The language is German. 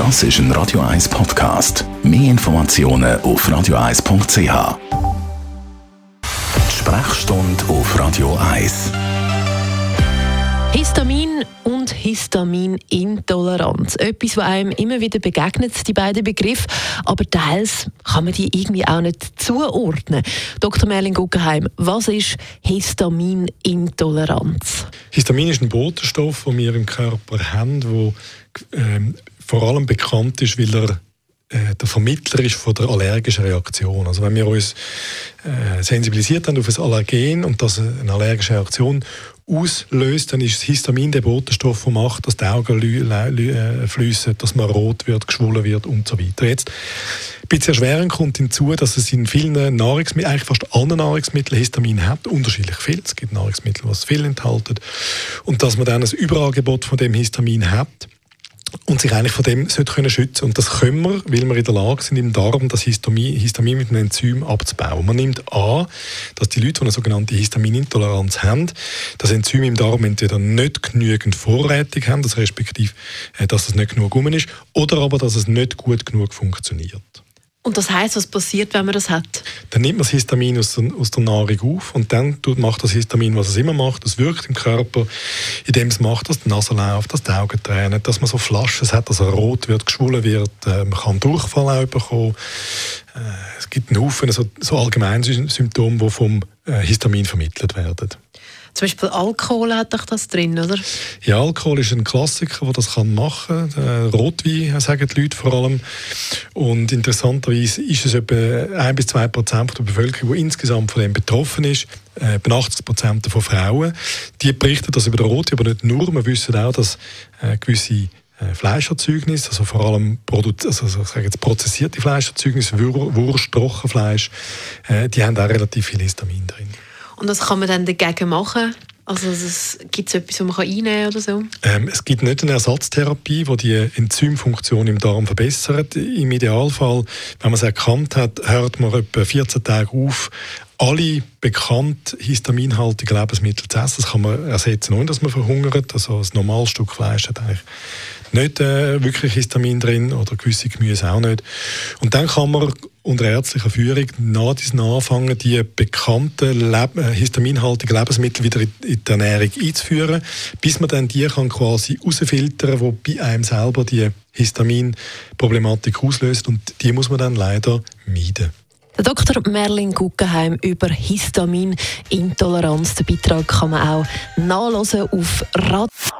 Das ist ein Radio 1 Podcast. Mehr Informationen auf radio1.ch. Sprechstunde auf Radio 1. Histamin und Histaminintoleranz. Etwas, was einem immer wieder begegnet, die beiden Begriffe. Aber teils kann man die irgendwie auch nicht zuordnen. Dr. Merlin Guggenheim, was ist Histaminintoleranz? Histamin ist ein Botenstoff, den wir im Körper haben, der ähm, vor allem bekannt ist, weil er äh, der Vermittler ist von der allergischen Reaktion. Also wenn wir uns äh, sensibilisiert haben auf ein Allergen und das eine allergische Reaktion auslöst, dann ist das Histamin der Botenstoff, der macht, dass die Augen äh, fließen, dass man rot wird, geschwollen wird und so weiter. Jetzt ein bisschen erschwerend kommt hinzu, dass es in vielen Nahrungsmitteln, eigentlich fast allen Nahrungsmitteln Histamin hat, unterschiedlich viel. Es gibt Nahrungsmittel, es viel enthalten. Und dass man dann ein Überangebot von dem Histamin hat, und sich eigentlich von dem sollte können schützen Und das können wir, weil wir in der Lage sind, im Darm das Histamin, Histamin mit einem Enzym abzubauen. Man nimmt an, dass die Leute, die eine sogenannte Histaminintoleranz haben, das Enzym im Darm entweder nicht genügend vorrätig haben, das respektive, äh, dass es nicht genug rum ist, oder aber, dass es nicht gut genug funktioniert. Und das heißt, was passiert, wenn man das hat? Dann nimmt man das Histamin aus der, aus der Nahrung auf und dann macht das Histamin, was es immer macht. Es wirkt im Körper, indem es macht, dass die Nase läuft, dass die Augen tränen, dass man so Flaschen hat, dass er rot wird, geschwollen wird. Äh, man kann Durchfall auch bekommen. Äh, es gibt einen Haufen so, so allgemeine Symptome, die vom Histamin vermittelt werden. Zum Beispiel Alkohol hat doch das drin, oder? Ja, Alkohol ist ein Klassiker, der das kann machen kann. Äh, Rotwein, sagen die Leute vor allem. Und interessanterweise ist es etwa 1 bis 2 Prozent der Bevölkerung, die insgesamt von dem betroffen ist. Äh, etwa 80 Prozent von Frauen. Die berichten das über den Rotwein, aber nicht nur. Wir wissen auch, dass äh, gewisse Fleischerzeugnisse, also vor allem also, also ich jetzt prozessierte Fleischerzeugnisse, Wurst, Trockenfleisch, die haben auch relativ viel Histamin drin. Und was kann man dann dagegen machen? Also gibt es etwas, was man einnehmen kann oder so? Ähm, es gibt nicht eine Ersatztherapie, die die Enzymfunktion im Darm verbessert. Im Idealfall, wenn man es erkannt hat, hört man etwa 14 Tage auf, alle bekannt histaminhaltige Lebensmittel zu essen. Das kann man ersetzen, ohne dass man verhungert. Also ein normales Stück Fleisch hat eigentlich nicht äh, wirklich Histamin drin oder gewisse Gemüse auch nicht. Und dann kann man unter ärztlicher Führung nach diesem anfangen, die bekannten Leb äh, histaminhaltigen Lebensmittel wieder in, die Ernährung einzuführen, bis man dann die kann quasi rausfiltern, die bei einem selber die Histaminproblematik auslöst und die muss man dann leider meiden. Der Dr. Merlin Guggenheim über Histaminintoleranz. Den Beitrag kann man auch nachlesen auf Radio.